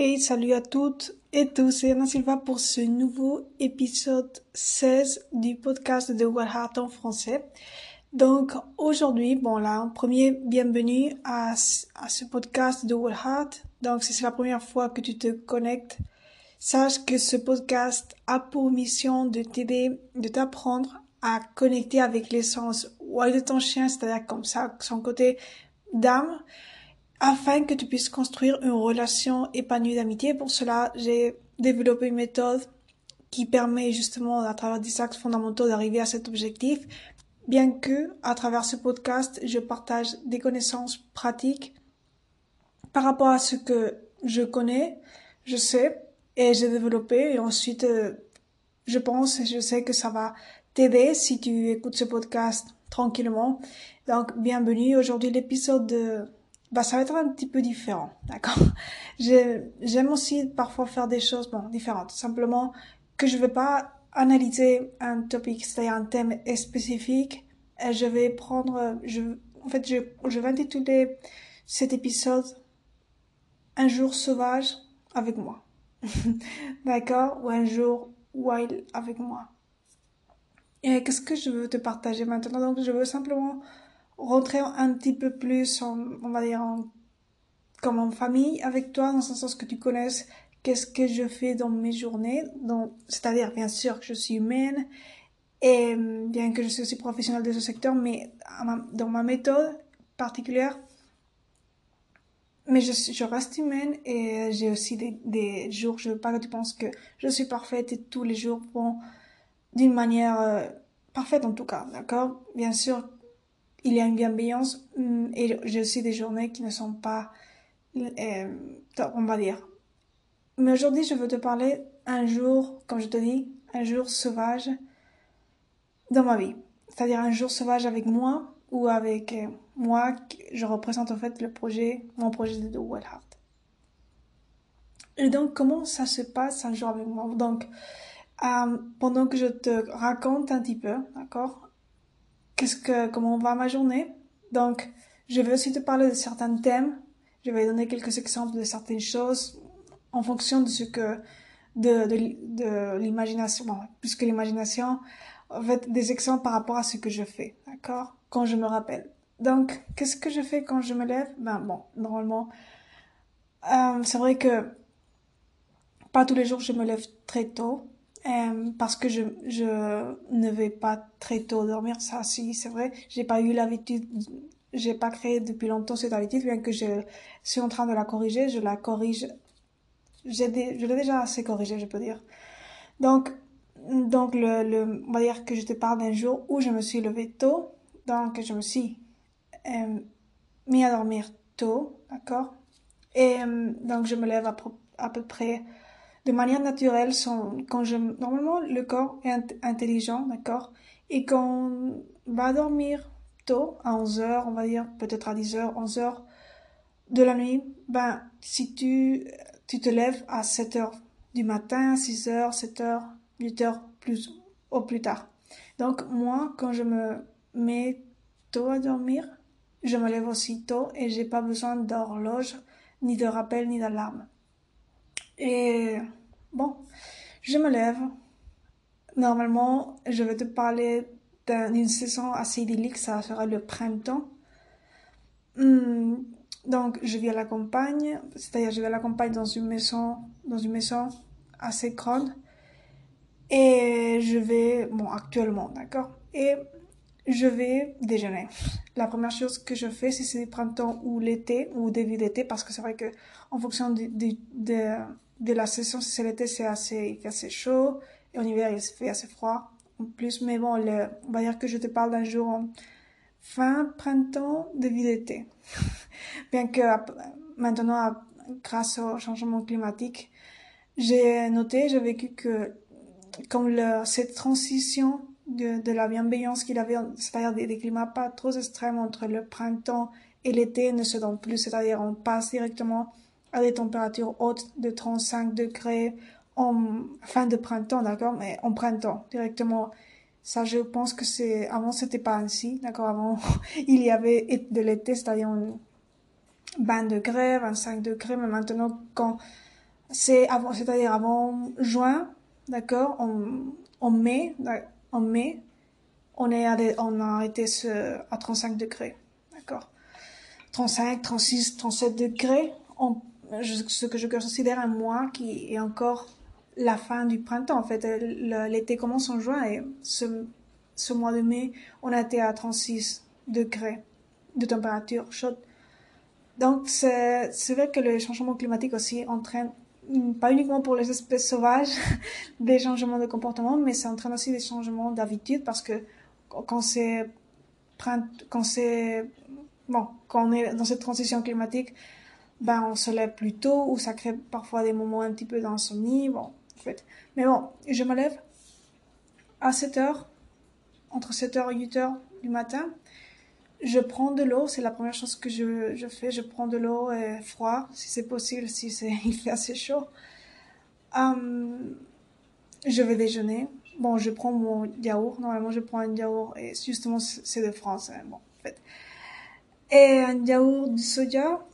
Hey, salut à toutes et tous, c'est Anna Silva pour ce nouveau épisode 16 du podcast de What Heart en français. Donc aujourd'hui, bon là, premier bienvenue à, à ce podcast de What Heart. Donc si c'est la première fois que tu te connectes, sache que ce podcast a pour mission de t'aider, de t'apprendre à connecter avec l'essence wild de ton chien, c'est-à-dire comme ça, son côté d'âme, afin que tu puisses construire une relation épanouie d'amitié. Pour cela, j'ai développé une méthode qui permet justement à travers des axes fondamentaux d'arriver à cet objectif, bien que à travers ce podcast, je partage des connaissances pratiques par rapport à ce que je connais, je sais et j'ai développé et ensuite euh, je pense et je sais que ça va t'aider si tu écoutes ce podcast tranquillement. Donc bienvenue aujourd'hui l'épisode de bah ça va être un petit peu différent, d'accord? J'aime aussi parfois faire des choses bon différentes, simplement que je vais pas analyser un topic, c'est-à-dire un thème spécifique. Je vais prendre, je, en fait, je, je vais intituler cet épisode Un jour sauvage avec moi, d'accord? Ou un jour wild avec moi. Et qu'est-ce que je veux te partager maintenant? Donc, je veux simplement rentrer un petit peu plus, en, on va dire, comme en famille avec toi, dans le sens que tu connaisses qu'est-ce que je fais dans mes journées. Donc, c'est-à-dire, bien sûr, que je suis humaine et bien que je suis aussi professionnelle de ce secteur, mais dans ma méthode particulière, mais je, reste humaine et j'ai aussi des, des jours, je veux pas que tu penses que je suis parfaite et tous les jours vont d'une manière euh, parfaite en tout cas, d'accord? Bien sûr, il y a une bienveillance mm, et j'ai aussi des journées qui ne sont pas, euh, on va dire. Mais aujourd'hui, je veux te parler un jour, comme je te dis, un jour sauvage dans ma vie. C'est-à-dire un jour sauvage avec moi ou avec euh, moi, je représente en fait le projet, mon projet de Well Heart. Et donc, comment ça se passe un jour avec moi? Donc, euh, pendant que je te raconte un petit peu, d'accord qu'est-ce que, comment va ma journée? Donc, je vais aussi te parler de certains thèmes. Je vais donner quelques exemples de certaines choses en fonction de ce que, de, de, de l'imagination, bon, plus que l'imagination, en fait, des exemples par rapport à ce que je fais, d'accord? Quand je me rappelle. Donc, qu'est-ce que je fais quand je me lève? Ben, bon, normalement, euh, c'est vrai que pas tous les jours je me lève très tôt. Euh, parce que je, je ne vais pas très tôt dormir, ça si c'est vrai. J'ai pas eu l'habitude, j'ai pas créé depuis longtemps cette habitude, bien que je suis en train de la corriger, je la corrige. Je l'ai déjà assez corrigée, je peux dire. Donc, donc le, le, on va dire que je te parle d'un jour où je me suis levée tôt, donc je me suis euh, mis à dormir tôt, d'accord? Et euh, donc je me lève à, à peu près de manière naturelle quand je normalement le corps est intelligent d'accord? Et quand on va dormir tôt à 11 heures on va dire peut-être à 10 heures 11 heures de la nuit ben si tu tu te lèves à 7 heures du matin 6 heures 7 heures 8 heures plus au plus tard. Donc moi quand je me mets tôt à dormir je me lève aussi tôt et j'ai pas besoin d'horloge ni de rappel ni d'alarme. Et bon, je me lève. Normalement, je vais te parler d'une saison assez idyllique, ça sera le printemps. Hmm, donc, je vais à la campagne, c'est-à-dire je vais à la campagne dans une maison, dans une maison assez grande. Et je vais, bon, actuellement, d'accord Et je vais déjeuner. La première chose que je fais, si c'est le printemps ou l'été, ou début d'été, parce que c'est vrai que en fonction de, de de la saison, c'est l'été, c'est assez chaud. Et en hiver, il fait assez froid. En plus, mais bon, le, on va dire que je te parle d'un jour en fin printemps, début d'été. Bien que maintenant, grâce au changement climatique, j'ai noté, j'ai vécu que comme le, cette transition de, de la bienveillance qu'il avait, c'est-à-dire des, des, climats pas trop extrêmes entre le printemps et l'été ne se donne plus, c'est-à-dire on passe directement à des températures hautes de 35 degrés en fin de printemps, d'accord, mais en printemps directement. Ça, je pense que c'est avant c'était pas ainsi, d'accord. Avant il y avait de l'été, c'est-à-dire 20 degrés, 25 degrés, mais maintenant quand c'est avant, c'est-à-dire avant juin, d'accord, en, mai, en mai, on est on a arrêté ce, à 35 degrés, d'accord. 35, 36, 37 degrés, ce que je considère un mois qui est encore la fin du printemps. En fait, l'été commence en juin et ce, ce mois de mai, on a été à 36 degrés de température chaude. Donc, c'est vrai que le changement climatique aussi entraîne, pas uniquement pour les espèces sauvages, des changements de comportement, mais ça entraîne aussi des changements d'habitude parce que quand c'est, quand c'est, bon, quand on est dans cette transition climatique, ben, on se lève plus tôt ou ça crée parfois des moments un petit peu d'insomnie, bon, en fait. Mais bon, je me lève à 7 heures, entre 7 heures et 8 heures du matin je prends de l'eau, c'est la première chose que je, je fais. Je prends de l'eau et froid, si c'est possible, si c'est, il fait assez chaud. Hum, je vais déjeuner. Bon, je prends mon yaourt. Normalement, je prends un yaourt et justement, c'est de France. Hein, bon, en fait. Et un yaourt de soja.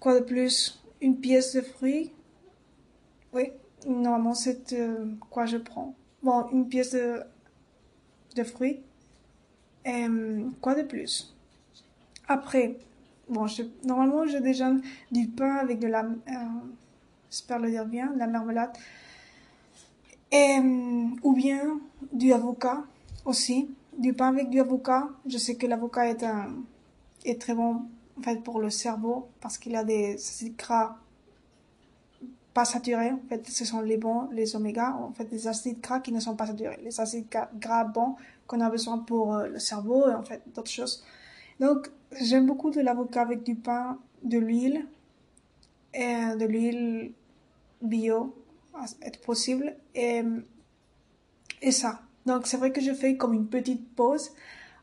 Quoi de plus? Une pièce de fruits? Oui, normalement, c'est euh, quoi je prends? Bon, une pièce de, de fruits euh, quoi de plus? Après, bon, je, normalement, je déjeune du pain avec de la, euh, j'espère le dire bien, de la marmelade, et, euh, ou bien du avocat aussi, du pain avec du avocat. Je sais que l'avocat est un, est très bon en fait pour le cerveau parce qu'il a des acides gras pas saturés. En fait, ce sont les bons, les oméga, en fait, des acides gras qui ne sont pas saturés. Les acides gras bons qu'on a besoin pour euh, le cerveau et en fait d'autres choses. Donc j'aime beaucoup de l'avocat avec du pain, de l'huile et de l'huile bio, être possible et, et ça. Donc c'est vrai que je fais comme une petite pause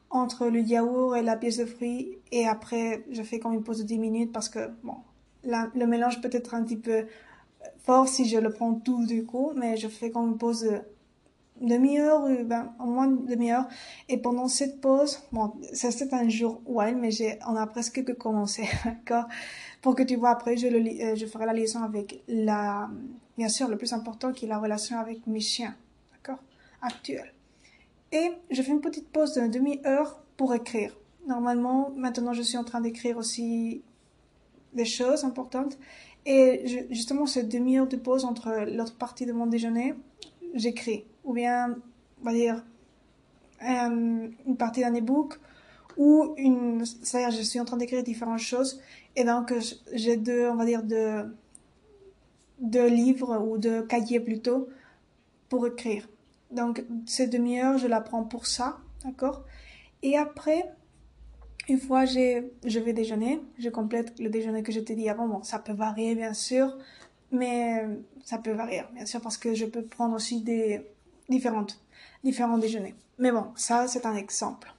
entre le yaourt et la pièce de fruits et après je fais comme une pause de 10 minutes parce que bon, le mélange peut être un petit peu fort si je le prends tout du coup, mais je fais comme une pause de demi-heure, ben, au moins demi-heure. Et pendant cette pause, bon, ça c'est un jour wild, mais j'ai, on a presque que commencé, d'accord? Pour que tu vois après, je le, euh, je ferai la liaison avec la, bien sûr, le plus important qui est la relation avec mes chiens, d'accord? Actuelle. Et je fais une petite pause de demi-heure pour écrire. Normalement, maintenant, je suis en train d'écrire aussi des choses importantes. Et justement, cette demi-heure de pause entre l'autre partie de mon déjeuner, j'écris ou bien, on va dire, euh, une partie d'un e-book, ou une, c'est-à-dire je suis en train d'écrire différentes choses, et donc j'ai deux, on va dire, deux, deux livres ou deux cahiers plutôt pour écrire. Donc cette demi-heure, je la prends pour ça, d'accord? Et après, une fois je vais déjeuner, je complète le déjeuner que je t'ai dit avant. Bon, ça peut varier bien sûr, mais ça peut varier bien sûr parce que je peux prendre aussi des, différentes, différents déjeuners. Mais bon, ça, c'est un exemple.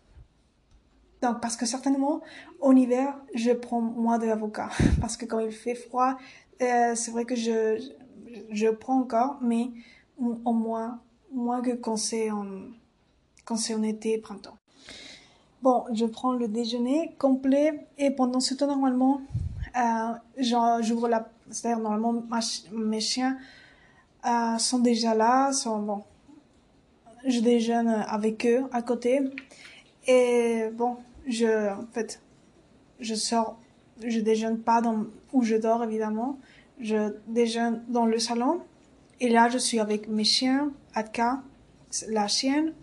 Donc, parce que certainement, en hiver, je prends moins d'avocats. Parce que quand il fait froid, euh, c'est vrai que je, je prends encore, mais au moins, moins que quand c'est en, quand c'est en été, printemps. Bon, je prends le déjeuner complet et pendant ce temps, normalement, euh, j'ouvre la, c'est-à-dire normalement, mes chiens euh, sont déjà là, sont, bon, je déjeune avec eux à côté. Et bon, je, en fait, je sors, je déjeune pas dans, où je dors évidemment. Je déjeune dans le salon. Et là, je suis avec mes chiens, Atka, la chienne,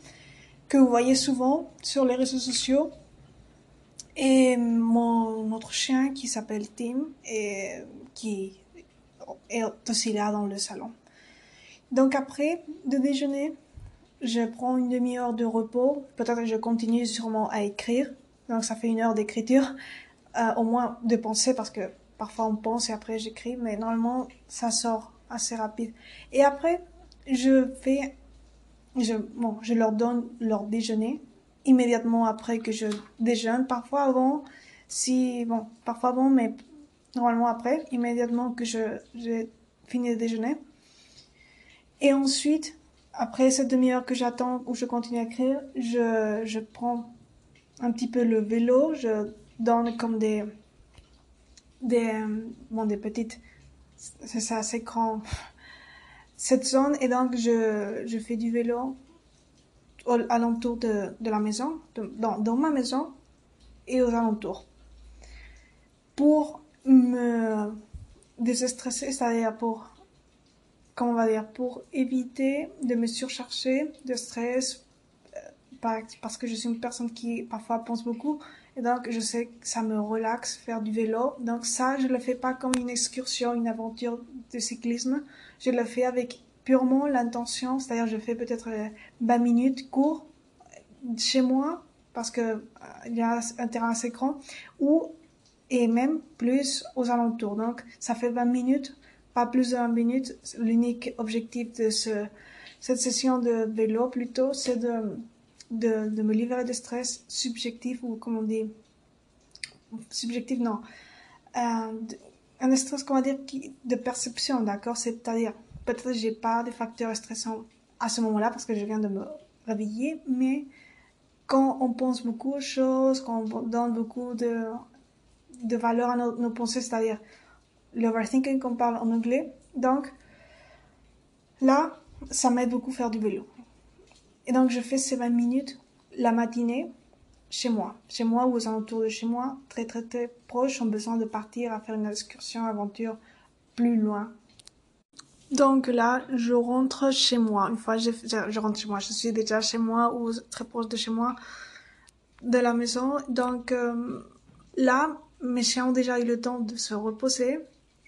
que vous voyez souvent sur les réseaux sociaux. Et mon autre chien qui s'appelle Tim et qui est aussi là dans le salon. Donc après de déjeuner, je prends une demi-heure de repos. Peut-être que je continue sûrement à écrire. Donc ça fait une heure d'écriture. Euh, au moins de penser parce que parfois on pense et après j'écris. Mais normalement ça sort assez rapide. Et après je fais, je, bon, je leur donne leur déjeuner immédiatement après que je déjeune. Parfois avant, si, bon, parfois avant, mais normalement après, immédiatement que je, j'ai fini de déjeuner. Et ensuite, après cette demi-heure que j'attends où je continue à écrire, je, je prends un petit peu le vélo, je donne comme des, des, bon, des petites c'est ça, c'est grand. Cette zone, et donc je, je fais du vélo au, alentour de, la maison, dans, dans ma maison et aux alentours. Pour me désestresser, c'est-à-dire pour, comment on va dire, pour éviter de me surcharger de stress, euh, parce que je suis une personne qui parfois pense beaucoup, et donc je sais que ça me relaxe faire du vélo. Donc ça, je le fais pas comme une excursion, une aventure de cyclisme. Je le fais avec purement l'intention, c'est-à-dire je fais peut-être 20 minutes court chez moi parce que euh, il y a un terrain assez grand ou et même plus aux alentours. Donc ça fait 20 minutes, pas plus de 20 minutes. L'unique objectif de ce, cette session de vélo plutôt, c'est de, de, me libérer de stress subjectif ou comment on dit subjectif non euh, un stress comment dire qui, de perception d'accord? C'est-à-dire peut-être j'ai pas de facteurs stressants à ce moment-là parce que je viens de me réveiller, mais quand on pense beaucoup aux choses, quand on donne beaucoup de, de valeur à nos, pensées, c'est-à-dire l'overthinking qu'on parle en anglais, donc là, ça m'aide beaucoup à faire du vélo. Et donc je fais ces 20 minutes la matinée chez moi, chez moi ou aux alentours de chez moi, très très très proche, ont besoin de partir à faire une excursion, aventure plus loin donc là, je rentre chez moi. Une fois, je, je, rentre chez moi. Je suis déjà chez moi ou très proche de chez moi, de la maison. Donc euh, là, mes chiens ont déjà eu le temps de se reposer.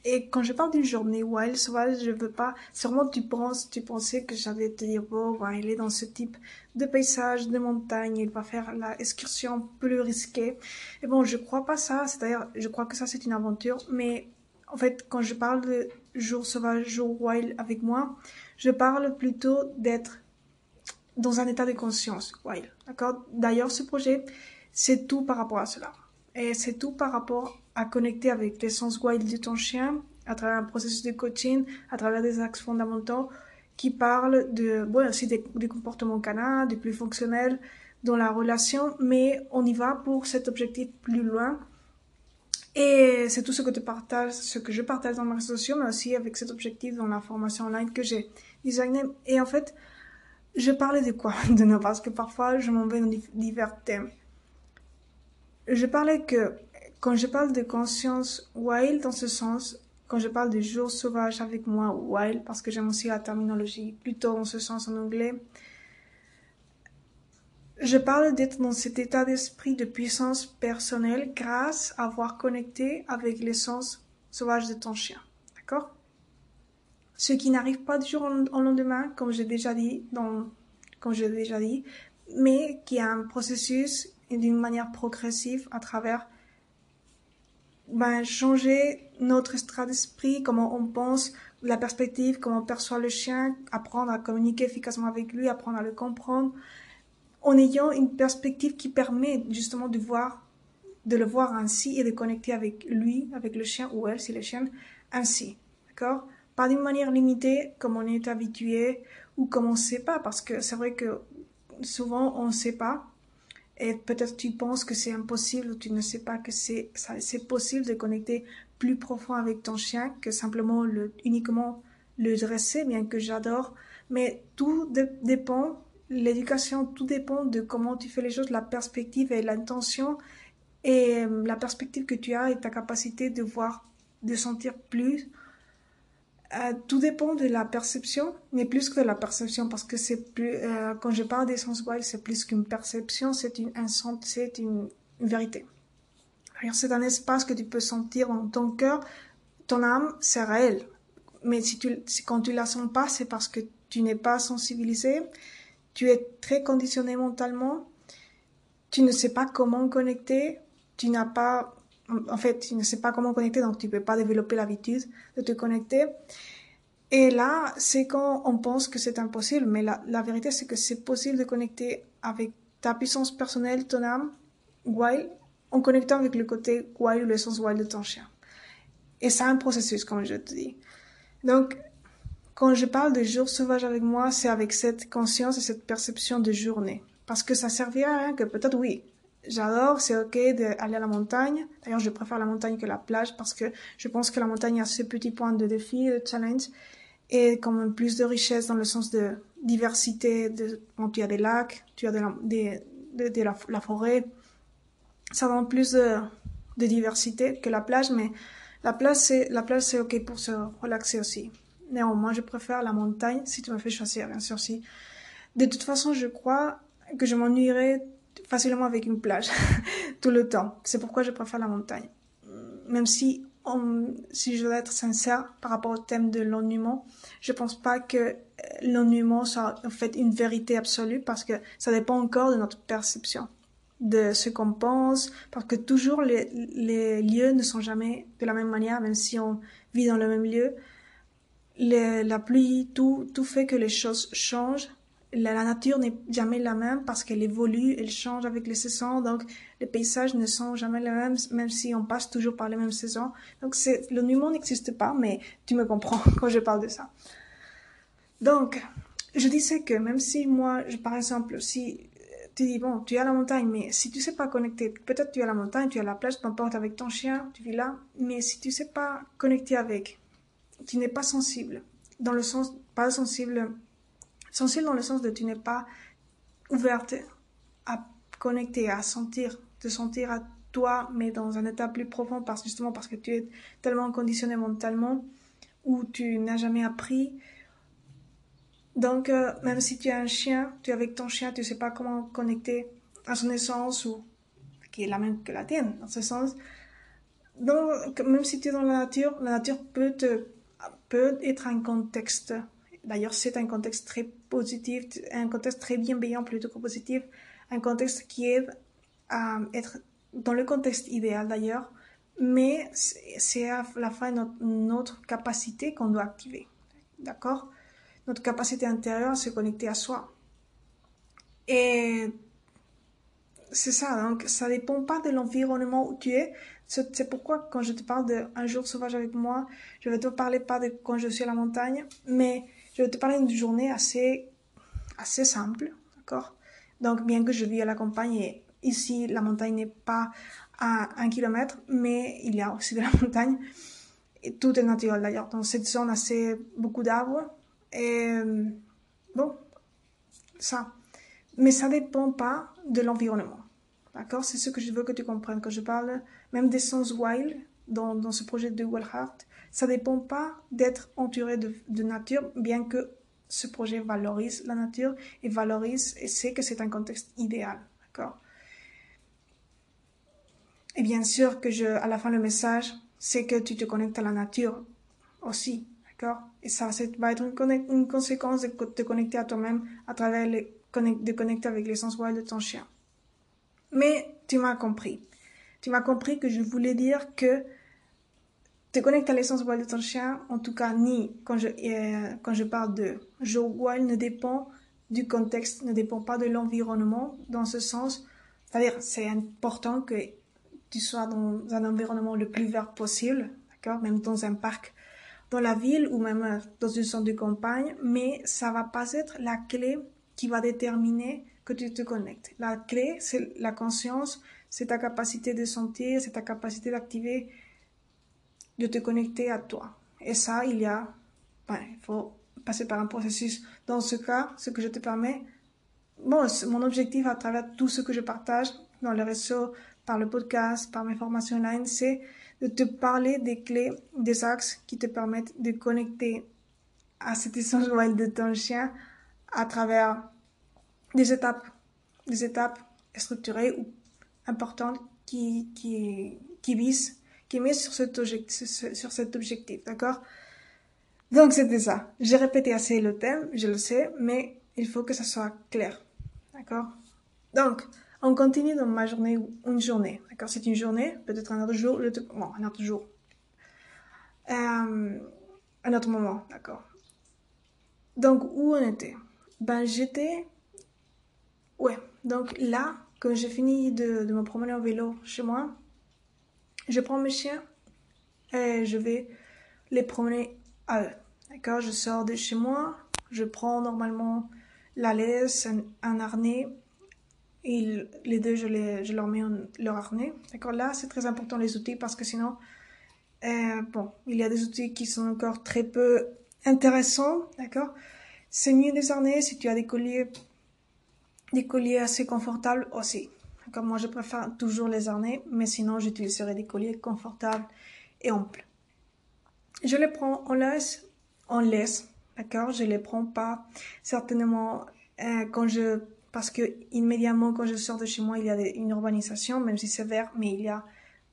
Et quand je parle d'une journée wild sauvage, je veux pas. Sûrement, tu penses, tu pensais que j'allais te dire bon, il est dans ce type de paysage, de montagne, il va faire la excursion plus risquée. Et bon, je crois pas ça. C'est-à-dire, je crois que ça c'est une aventure, mais en fait, quand je parle de jour sauvage, jour wild avec moi, je parle plutôt d'être dans un état de conscience wild. D'accord? D'ailleurs, ce projet, c'est tout par rapport à cela. Et c'est tout par rapport à connecter avec l'essence wild de ton chien à travers un processus de coaching, à travers des axes fondamentaux qui parlent de, bon, aussi des, comportements canins, des plus fonctionnels dans la relation, mais on y va pour cet objectif plus loin et c'est tout ce que, partage, ce que je partage dans mes réseaux sociaux, mais aussi avec cet objectif dans la formation online que j'ai designé. Et en fait, je parlais de quoi? De Parce que parfois, je m'en vais dans divers thèmes. Je parlais que quand je parle de conscience wild, dans ce sens, quand je parle de jour sauvage avec moi, wild, parce que j'aime aussi la terminologie plutôt dans ce sens en anglais, je parle d'être dans cet état d'esprit de puissance personnelle grâce à avoir connecté avec l'essence sauvage de ton chien. D'accord? Ce qui n'arrive pas du jour au lendemain, comme j'ai déjà dit, dans, comme j'ai déjà dit, mais qui a un processus d'une manière progressive à travers changer notre état d'esprit, comment on pense, la perspective, comment on perçoit le chien, apprendre à communiquer efficacement avec lui, apprendre à le comprendre, en ayant une perspective qui permet justement de voir, de le voir ainsi et de connecter avec lui, avec le chien ou elle, si le chien, ainsi. D'accord? Pas d'une manière limitée, comme on est habitué ou comme on ne sait pas, parce que c'est vrai que souvent on ne sait pas. Et peut-être tu penses que c'est impossible ou tu ne sais pas que c'est, c'est possible de connecter plus profond avec ton chien que simplement le, uniquement le dresser, bien que j'adore. Mais tout dépend l'éducation, tout dépend de comment tu fais les choses, la perspective et l'intention et euh, la perspective que tu as et ta capacité de voir, de sentir plus. Euh, tout dépend de la perception, mais plus que de la perception, parce que c'est plus, euh, quand je parle d'essence wild, c'est plus qu'une perception, c'est une, un, c'est une, vérité. C'est un espace que tu peux sentir dans ton cœur, ton âme, c'est réel. Mais si tu, si, quand tu la sens pas, c'est parce que tu n'es pas sensibilisé, tu es très conditionné mentalement, tu ne sais pas comment connecter, tu n'as pas, en fait, tu ne sais pas comment connecter, donc tu ne peux pas développer l'habitude de te connecter. Et là, c'est quand on pense que c'est impossible, mais la, vérité, c'est que c'est possible de connecter avec ta puissance personnelle, ton âme, wild, en connectant avec le côté wild ou l'essence wild de ton chien. Et c'est un processus, comme je te dis. Donc, quand je parle de jour sauvage avec moi, c'est avec cette conscience et cette perception de journée. Parce que ça servira à rien que peut-être oui, j'adore, c'est ok d'aller à la montagne. D'ailleurs, je préfère la montagne que la plage parce que je pense que la montagne a ce petit point de défi, de challenge, et comme plus de richesse dans le sens de diversité. De, bon, tu as des lacs, tu as de la, des, de, la, forêt. Ça donne plus de, de diversité que la plage, mais la plage, c'est, la plage, c'est ok pour se relaxer aussi. Néanmoins, je préfère la montagne si tu me fais choisir, bien sûr. Si. De toute façon, je crois que je m'ennuierais facilement avec une plage tout le temps. C'est pourquoi je préfère la montagne. Même si, si je dois être sincère par rapport au thème de l'ennuiement, je pense pas que l'ennuiement soit en fait une vérité absolue parce que ça dépend encore de notre perception, de ce qu'on pense, parce que toujours les, les lieux ne sont jamais de la même manière, même si on vit dans le même lieu. la pluie, tout, tout fait que les choses changent la, nature n'est jamais la même parce qu'elle évolue, elle change avec les saisons, donc les paysages ne sont jamais les mêmes, même si on passe toujours par les mêmes saisons. Donc le numéro n'existe pas, mais tu me comprends quand je parle de ça. Donc, je disais que même si moi, je, par exemple, si tu dis, bon, tu es à la montagne, mais si tu sais pas connecter, peut-être tu es à la montagne, tu es à la plage, peu importe, avec ton chien, tu vis là, mais si tu sais pas connecter avec, tu n'es pas sensible, dans le sens, pas sensible Sensible dans le sens de tu n'es pas ouverte à connecter, à sentir, te sentir à toi, mais dans un état plus profond, parce, justement parce que tu es tellement conditionné mentalement, ou tu n'as jamais appris. Donc, euh, même si tu as un chien, tu es avec ton chien, tu ne sais pas comment connecter à son essence, ou qui est la même que la tienne, dans ce sens. Donc, même si tu es dans la nature, la nature peut, peut être un contexte D'ailleurs, c'est un contexte très positif, un contexte très bienveillant plutôt que positif, un contexte qui aide à être dans le contexte idéal d'ailleurs, mais c'est à la fin notre, capacité qu'on doit activer. D'accord? Notre capacité intérieure à se connecter à soi. Et c'est ça, donc ça dépend pas de l'environnement où tu es. C'est pourquoi quand je te parle d'un jour sauvage avec moi, je vais te parler pas de quand je suis à la montagne, mais je vais te parler d'une journée assez, assez simple, d'accord? Donc, bien que je vis à la campagne ici, la montagne n'est pas à un kilomètre, mais il y a aussi de la montagne. Et tout est naturel d'ailleurs. Dans cette zone, assez beaucoup d'arbres. Et bon, ça. Mais ça dépend pas de l'environnement. D'accord? C'est ce que je veux que tu comprennes. Quand je parle même des sens wild dans, dans ce projet de Wellheart, ça dépend pas d'être entouré de, nature, bien que ce projet valorise la nature et valorise et sait que c'est un contexte idéal, d'accord? Et bien sûr que je, à la fin le message, c'est que tu te connectes à la nature aussi, d'accord? Et ça, va être une, conséquence de te connecter à toi-même à travers les, de connecter avec l'essence wild de ton chien. Mais tu m'as compris. Tu m'as compris que je voulais dire que te connecter à l'essence wild de ton chien, en tout cas, ni quand je, euh, quand je parle de jour wild, ne dépend du contexte, ne dépend pas de l'environnement, dans ce sens. C'est-à-dire, c'est important que tu sois dans un environnement le plus vert possible, d'accord, même dans un parc, dans la ville ou même euh, dans une zone de campagne, mais ça va pas être la clé qui va déterminer que tu te connectes. La clé, c'est la conscience, c'est ta capacité de sentir, c'est ta capacité d'activer de te connecter à toi. Et ça, il y a, il faut passer par un processus. Dans ce cas, ce que je te permets, bon, mon objectif à travers tout ce que je partage dans le réseau, par le podcast, par mes formations online, c'est de te parler des clés, des axes qui te permettent de connecter à cette essence wild de ton chien à travers des étapes, des étapes structurées ou importantes qui, qui, qui visent qui cet objectif, sur cet objectif, d'accord? Donc c'était ça. J'ai répété assez le thème, je le sais, mais il faut que ça soit clair, d'accord? Donc, on continue dans ma journée, une journée, d'accord? C'est une journée, peut-être un autre jour, bon, un autre jour, euh, un autre moment, d'accord? Donc, où on était? Ben, j'étais, ouais, donc là, quand j'ai fini de me promener en vélo chez moi, je prends mes chiens et je vais les promener à eux. D'accord? Je sors de chez moi, je prends normalement la laisse, un, harnais et les deux, je, les, je leur mets leur harnais. D'accord? Là, c'est très important les outils parce que sinon, euh, bon, il y a des outils qui sont encore très peu intéressants. D'accord? C'est mieux des harnais si tu as des colliers, des colliers assez confortables aussi. D'accord Moi, je préfère toujours les harnais, mais sinon, j'utiliserai des colliers confortables et amples. Je les prends en laisse, en laisse, d'accord? Je les prends pas certainement euh, quand je parce que immédiatement quand je sors de chez moi, il y a une urbanisation, même si c'est vert, mais il y a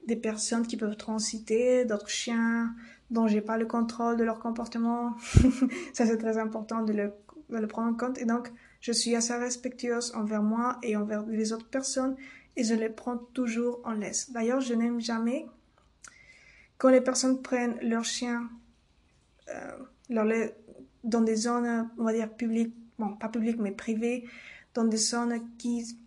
des personnes qui peuvent transiter, d'autres chiens dont j'ai pas le contrôle de leur comportement. Ça c'est très important de le, de le prendre en compte. Et donc je suis assez respectueuse envers moi et envers les autres personnes et je les prends toujours en laisse. D'ailleurs, je n'aime jamais quand les personnes prennent leurs chiens euh, leur dans des zones, on va dire publiques, bon pas publiques mais privées, dans des zones qui,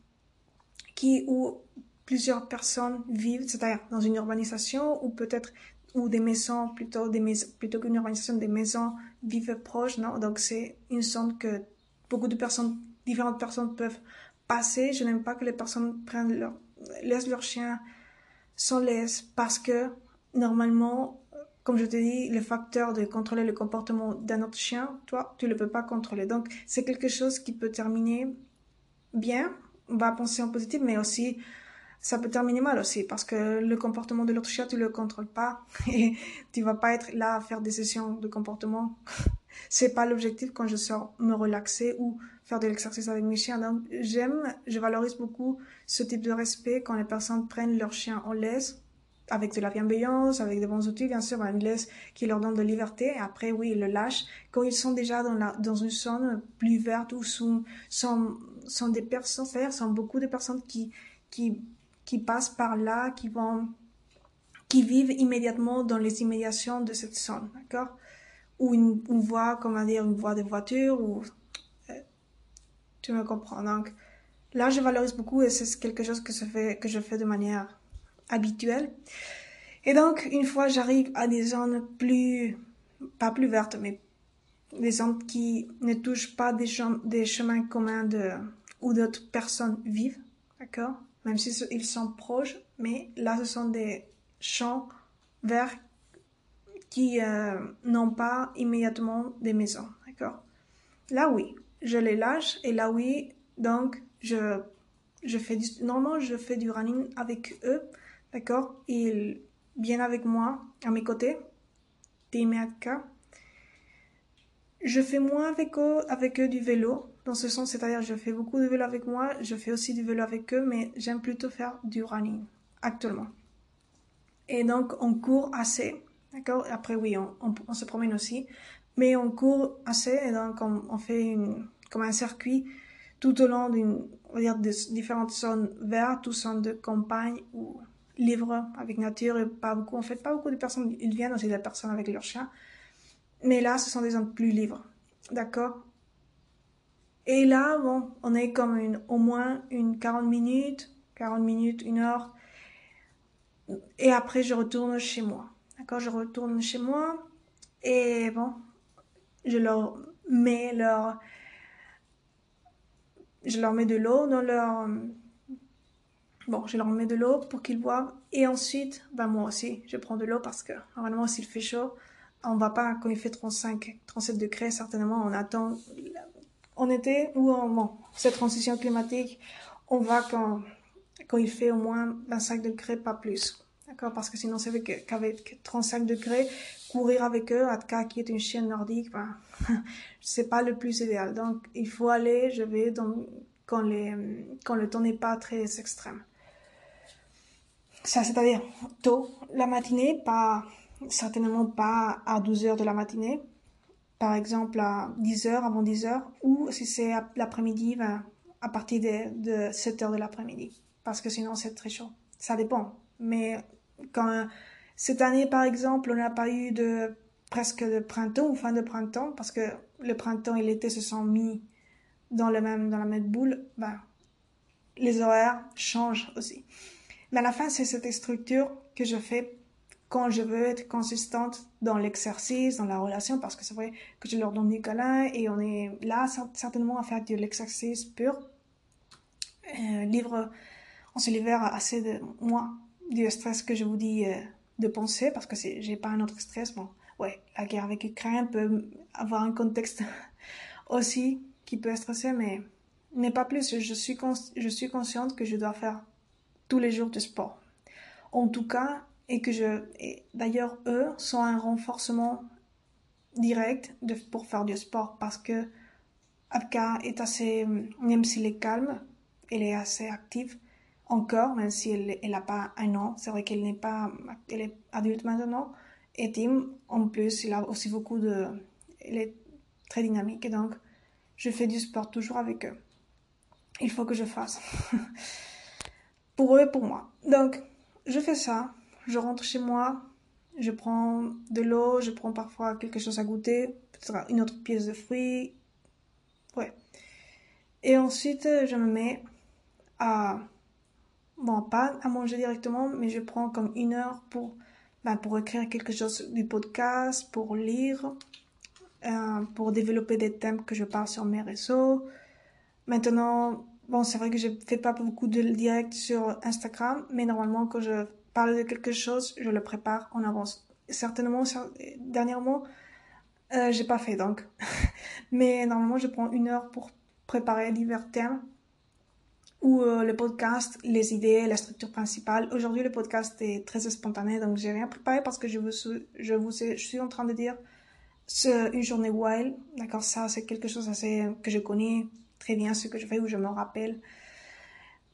qui où plusieurs personnes vivent, c'est-à-dire dans une urbanisation ou peut-être ou des maisons plutôt des plutôt qu'une urbanisation des maisons vivent proches, non? Donc c'est une zone que beaucoup de personnes, différentes personnes peuvent passer. Je n'aime pas que les personnes prennent leur, laissent leurs chiens sans laisse parce que normalement, comme je te dis, le facteur de contrôler le comportement d'un autre chien, toi, tu ne le peux pas contrôler. Donc, c'est quelque chose qui peut terminer bien, on va penser en positif, mais aussi ça peut terminer mal aussi parce que le comportement de l'autre chien tu le contrôles pas et tu vas pas être là à faire des sessions de comportement. C'est pas l'objectif quand je sors me relaxer ou faire de l'exercice avec mes chiens. Donc j'aime, je valorise beaucoup ce type de respect quand les personnes prennent leur chien en laisse avec de la bienveillance, avec des bons outils, bien sûr, une laisse qui leur donne de liberté. Et après, oui, ils le lâchent quand ils sont déjà dans, la, dans une zone plus verte où sont, sont sont des personnes, c'est-à-dire sont beaucoup de personnes qui, qui, qui passent par là, qui vont, qui vivent immédiatement dans les immédiations de cette zone, d'accord? Ou une, une comment dire, une voie de voiture, ou, euh, tu me comprends. Donc, là, je valorise beaucoup et c'est quelque chose que je fais, de manière habituelle. Et donc, une fois j'arrive à des zones plus, pas plus vertes, mais des zones qui ne touchent pas des, chemins communs de, où d'autres personnes vivent, d'accord? Même si ils sont proches, mais là, ce sont des champs verts qui euh, n'ont pas immédiatement des maisons, d'accord? Là, oui, je les lâche et là, oui, donc, je, je fais du, normalement, je fais du running avec eux, d'accord? Ils viennent avec moi, à mes côtés. Je fais moins avec eux, avec eux du vélo, dans ce sens, c'est-à-dire je fais beaucoup de vélo avec moi, je fais aussi du vélo avec eux, mais j'aime plutôt faire du running actuellement. Et donc on court assez, d'accord Après oui, on, se promène aussi, mais on court assez et donc on, fait comme un circuit tout au long d'une, on va dire, de différentes zones vertes ou zones de campagne ou livres avec nature et pas beaucoup. En fait, pas beaucoup de personnes, ils viennent aussi des personnes avec leurs chiens. Mais là, ce sont des zones plus libres. D'accord et là, bon, on est comme une, au moins une 40 minutes, 40 minutes, une heure. Et après, je retourne chez moi. D'accord Je retourne chez moi. Et bon, je leur mets leur. Je leur mets de l'eau dans leur. Bon, je leur mets de l'eau pour qu'ils boivent. Et ensuite, ben moi aussi, je prends de l'eau parce que, normalement, s'il fait chaud, on va pas, quand il fait 35, 37 degrés, certainement, on attend en été ou en bon, cette transition climatique, on va quand, quand il fait au moins 25 degrés, pas plus. Parce que sinon, c'est vrai qu'avec 35 degrés, courir avec eux, Atka qui est une chienne nordique, ben, c'est pas le plus idéal. Donc, il faut aller, je vais dans, quand, les, quand le temps n'est pas très extrême. Ça, c'est-à-dire tôt la matinée, pas, certainement pas à 12 heures de la matinée, par exemple à 10 heures, avant 10 heures, ou si c'est l'après-midi, ben, à partir de, de 7 heures de l'après-midi. Parce que sinon, c'est très chaud. Ça dépend. Mais quand, cette année, par exemple, on n'a pas eu de, presque de printemps ou fin de printemps, parce que le printemps et l'été se sont mis dans le même, dans la même boule, ben, les horaires changent aussi. Mais à la fin, c'est cette structure que je fais quand je veux être consistante dans l'exercice, dans la relation, parce que c'est vrai que je leur donne des câlins et on est là certainement à faire de l'exercice pur. euh, livre, on se libère assez de moins du stress que je vous dis euh, de penser parce que j'ai pas un autre stress. Bon, ouais, la guerre avec l'Ukraine peut avoir un contexte aussi qui peut stresser, mais, mais pas plus. Je suis, je suis consciente que je dois faire tous les jours du sport. En tout cas, et que je, d'ailleurs, eux sont un renforcement direct de, pour faire du sport parce que Abka est assez, même s'il est calme, elle est assez active encore, même si elle n'a pas un an. C'est vrai qu'elle n'est pas, elle est adulte maintenant. Et Tim, en plus, il a aussi beaucoup de, elle est très dynamique donc je fais du sport toujours avec eux. Il faut que je fasse. pour eux et pour moi. Donc, je fais ça. Je rentre chez moi. Je prends de l'eau. Je prends parfois quelque chose à goûter. Peut-être une autre pièce de fruits. Ouais. Et ensuite, je me mets à bon, pas à manger directement, mais je prends comme une heure pour, ben, pour écrire quelque chose du podcast, pour lire, euh, pour développer des thèmes que je parle sur mes réseaux. Maintenant, bon, c'est vrai que je fais pas beaucoup de direct sur Instagram, mais normalement, quand je parle de quelque chose, je le prépare en avance. Certainement, dernièrement, euh, j'ai pas fait donc. mais normalement, je prends une heure pour préparer divers thèmes ou euh, le podcast, les idées, la structure principale. Aujourd'hui, le podcast est très spontané, donc j'ai rien préparé parce que je vous, je suis en train de dire une journée wild. D'accord, ça, c'est quelque chose assez que je connais très bien ce que je fais ou je me rappelle.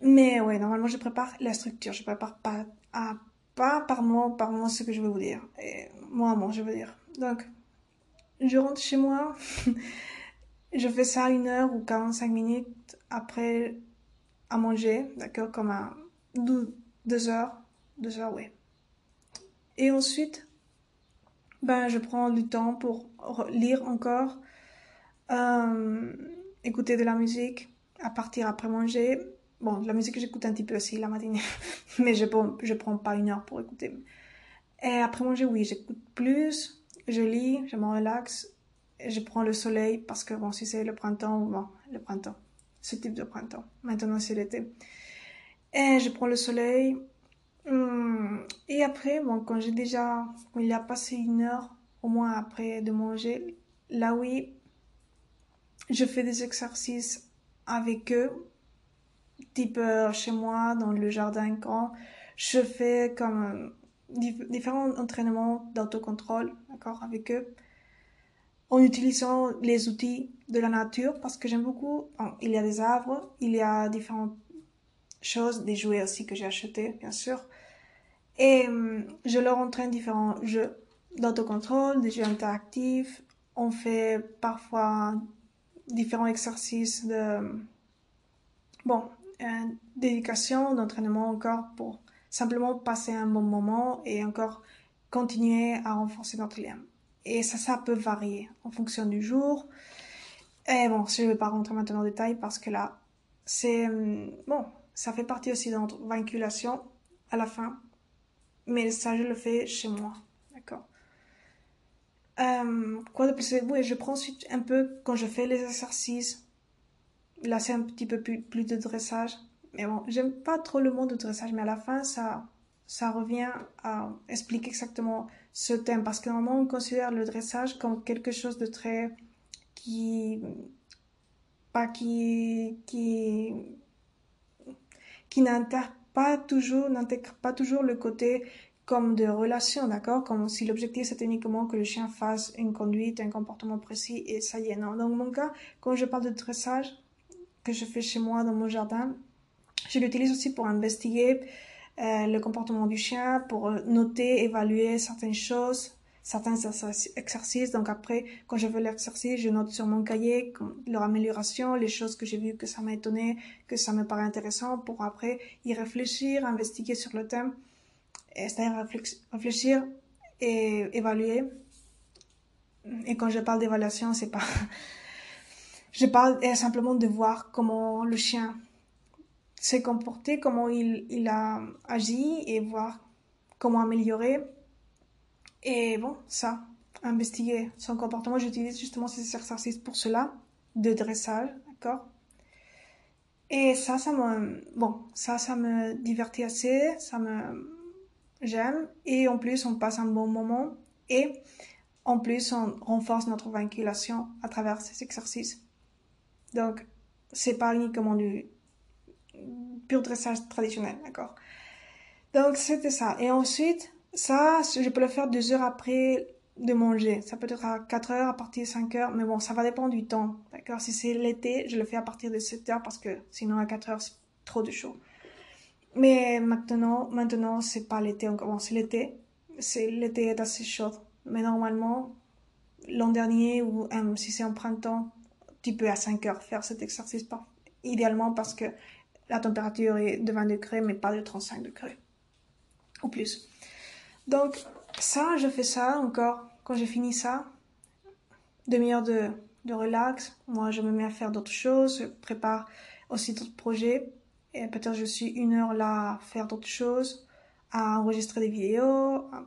Mais ouais, normalement, je prépare la structure. Je prépare pas, à, pas par mot, par mot ce que je vais vous dire. Moi moi, je veux dire. Donc, je rentre chez moi. je fais ça une heure ou 45 minutes après à manger, d'accord, comme à deux, heures, deux heures, oui. Et ensuite, ben, je prends du temps pour lire encore, euh, écouter de la musique, à partir après manger. Bon, la musique, j'écoute un petit peu aussi la matinée, mais je prends, je prends pas une heure pour écouter. Et après manger, oui, j'écoute plus, je lis, je me relaxe, je prends le soleil parce que bon, si c'est le printemps, bon, le printemps ce type de printemps. Maintenant, c'est l'été. Et je prends le soleil. Hum, et après, bon, quand j'ai déjà, il a passé une heure au moins après de manger, là oui, je fais des exercices avec eux, type euh, chez moi, dans le jardin grand. Je fais comme différents entraînements d'autocontrôle, d'accord, avec eux en utilisant les outils de la nature parce que j'aime beaucoup. il y a des arbres, il y a différentes choses, des jouets aussi que j'ai achetés, bien sûr. Et hum, je leur entraîne différents jeux d'autocontrôle, des jeux interactifs. On fait parfois différents exercices de, bon, euh, d'éducation, d'entraînement encore pour simplement passer un bon moment et encore continuer à renforcer notre lien. Et ça, ça peut varier en fonction du jour. Et bon, je ne vais pas rentrer maintenant en détail parce que là, c'est... Hum, bon, ça fait partie aussi de notre vinculation à la fin. Mais ça, je le fais chez moi. D'accord euh, Quoi de plus Oui, je prends ensuite un peu, quand je fais les exercices, là c'est un petit peu plus, plus de dressage. Mais bon, j'aime pas trop le mot de dressage, mais à la fin, ça, ça revient à expliquer exactement ce thème parce que normalement on considère le dressage comme quelque chose de très qui pas qui qui qui n'intègre pas toujours n'intègre pas toujours le côté comme de relation, d'accord? Comme si l'objectif c'était uniquement que le chien fasse une conduite, un comportement précis et ça y est, non? Dans mon cas, quand je parle de dressage que je fais chez moi dans mon jardin, je l'utilise aussi pour investiguer euh, le comportement du chien pour euh, noter, évaluer certaines choses, certains exercices. Donc après, quand je veux l'exercice, je note sur mon cahier leur amélioration, les choses que j'ai vues que ça m'a étonné, que ça me paraît intéressant pour après y réfléchir, investiguer sur le thème, c'est-à-dire réfléchir et évaluer. Et quand je parle d'évaluation, c'est pas, je parle simplement de voir comment le chien s'est comporté, comment il, il a agi et voir comment améliorer. Et bon, ça, investiguer son comportement. J'utilise justement ces exercices pour cela, de dressage, d'accord? Et ça, ça me, bon, ça, ça me divertit assez, ça me, j'aime. Et en plus, on passe un bon moment. Et en plus, on renforce notre vinculation à travers ces exercices. Donc, c'est pas uniquement du pur dressage traditionnel, d'accord? Donc, c'était ça. Et ensuite, ça, je peux le faire deux heures après de manger. Ça peut être à 4 heures, à partir de 5 heures, mais bon, ça va dépendre du temps. D'accord Si c'est l'été, je le fais à partir de 7 heures parce que sinon à 4 heures, c'est trop de chaud. Mais maintenant, maintenant, c'est pas l'été. Bon, c'est l'été. C'est l'été est assez chaud. Mais normalement, l'an dernier ou euh, si c'est en printemps, tu peux à 5 heures faire cet exercice. Pas, idéalement parce que la température est de 20 degrés, mais pas de 35 degrés. Ou plus. Donc, ça, je fais ça encore quand j'ai fini ça. Demi-heure de, de relax. Moi, je me mets à faire d'autres choses. Je prépare aussi d'autres projets. Et peut-être je suis une heure là à faire d'autres choses, à enregistrer des vidéos, à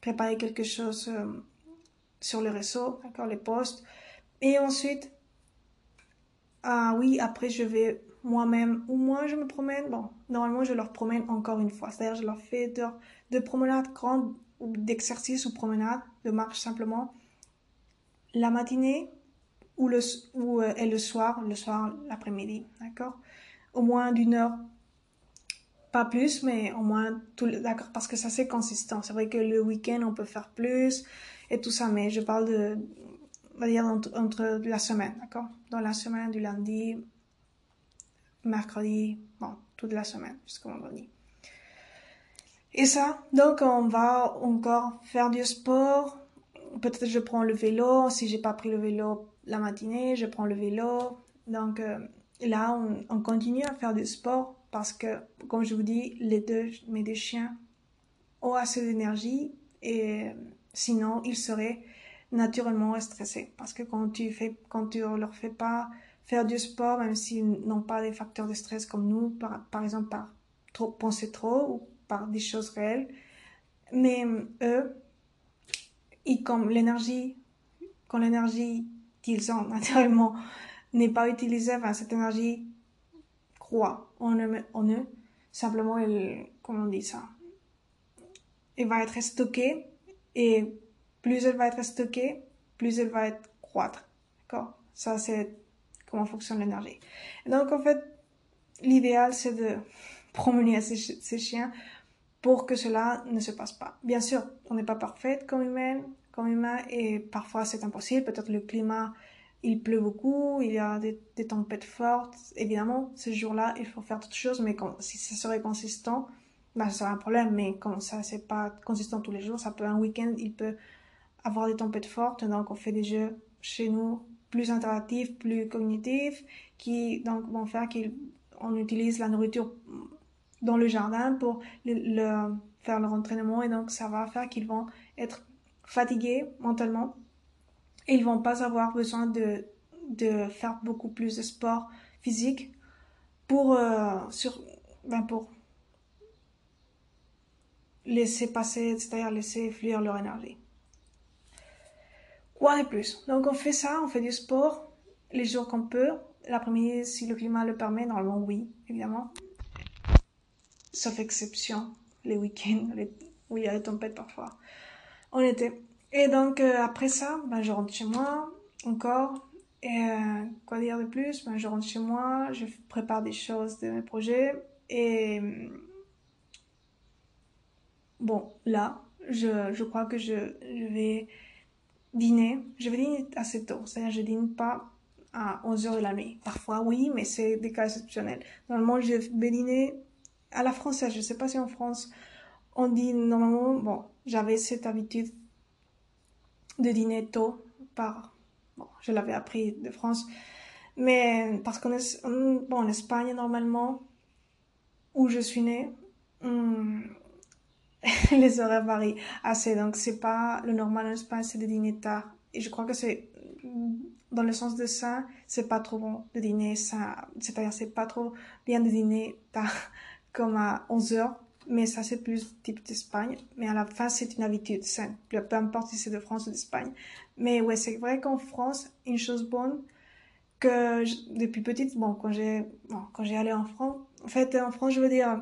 préparer quelque chose euh, sur le réseau, d'accord, les posts. Et ensuite, ah oui, après je vais moi-même, ou moi je me promène, bon, normalement je leur promène encore une fois. C'est-à-dire je leur fais de, de promenades grandes ou d'exercice ou promenade, de marche simplement, la matinée ou le, ou, euh, et le soir, le soir, l'après-midi, d'accord? Au moins d'une heure, pas plus, mais au moins, tout, d'accord, parce que ça c'est consistant. C'est vrai que le week-end on peut faire plus et tout ça, mais je parle de, on va dire entre, entre la semaine, d'accord? Dans la semaine du lundi, mercredi, bon, toute la semaine jusqu'au vendredi. Et ça, donc on va encore faire du sport. Peut-être je prends le vélo. Si j'ai pas pris le vélo la matinée, je prends le vélo. Donc euh, là, on, continue à faire du sport parce que, comme je vous dis, les deux, mes deux chiens ont assez d'énergie et sinon ils seraient naturellement stressés. Parce que quand tu fais, quand tu leur fais pas faire du sport, même s'ils n'ont pas des facteurs de stress comme nous, par, par exemple par trop, penser trop ou par des choses réelles. Mais eux, et comme l'énergie, quand l'énergie qu'ils ont naturellement n'est pas utilisée, enfin, cette énergie croît en eux, en eux simplement, elle, comment on dit ça, elle va être stockée et plus elle va être stockée, plus elle va être croître. D'accord? Ça, c'est comment fonctionne l'énergie. Donc, en fait, l'idéal, c'est de promener ces, ces chiens pour que cela ne se passe pas. Bien sûr, on n'est pas parfaite comme humain, comme humain, et parfois c'est impossible. Peut-être le climat, il pleut beaucoup, il y a des, tempêtes fortes. Évidemment, ce jour-là, il faut faire d'autres choses, mais si ça serait consistant, bah, ça serait un problème. Mais comme ça, c'est pas consistant tous les jours, ça peut un week-end, il peut avoir des tempêtes fortes. Donc, on fait des jeux chez nous plus interactifs, plus cognitifs, qui donc vont faire qu'on utilise la nourriture dans le jardin pour le, faire leur entraînement et donc ça va faire qu'ils vont être fatigués mentalement et ils vont pas avoir besoin de, de faire beaucoup plus de sport physique pour, euh, sur, ben pour laisser passer, c'est-à-dire laisser fluir leur énergie. Quoi de plus? Donc on fait ça, on fait du sport les jours qu'on peut. L'après-midi, si le climat le permet, normalement oui, évidemment sauf exception, les week-ends, où il y a des tempêtes parfois, en été. Et donc, euh, après ça, ben, je rentre chez moi, encore. Et euh, quoi dire de plus? Ben, Je rentre chez moi, je prépare des choses de mes projets. Et bon, là, je, je crois que je, je vais dîner. Je vais dîner assez tôt. C'est-à-dire, je dîne pas à 11h de la nuit. Parfois, oui, mais c'est des cas exceptionnels. Normalement, je vais dîner à la française. Je sais pas si en France on dit normalement, bon, j'avais cette habitude de dîner tôt par, bon, je l'avais appris de France, mais parce qu'en bon, en Espagne normalement, où je suis née, hmm, les horaires varient assez, donc c'est pas le normal en Espagne, c'est de dîner tard. Et je crois que c'est dans le sens de ça, c'est pas trop bon de dîner ça, c'est-à-dire c'est pas trop bien de dîner tard comme à 11 heures, mais ça c'est plus type d'Espagne. Mais à la fin, c'est une habitude saine, peu importe si c'est de France ou d'Espagne. Mais ouais, c'est vrai qu'en France, une chose bonne, que depuis petite, bon, quand j'ai, bon, quand j'ai allé en France, en fait, en France, je veux dire,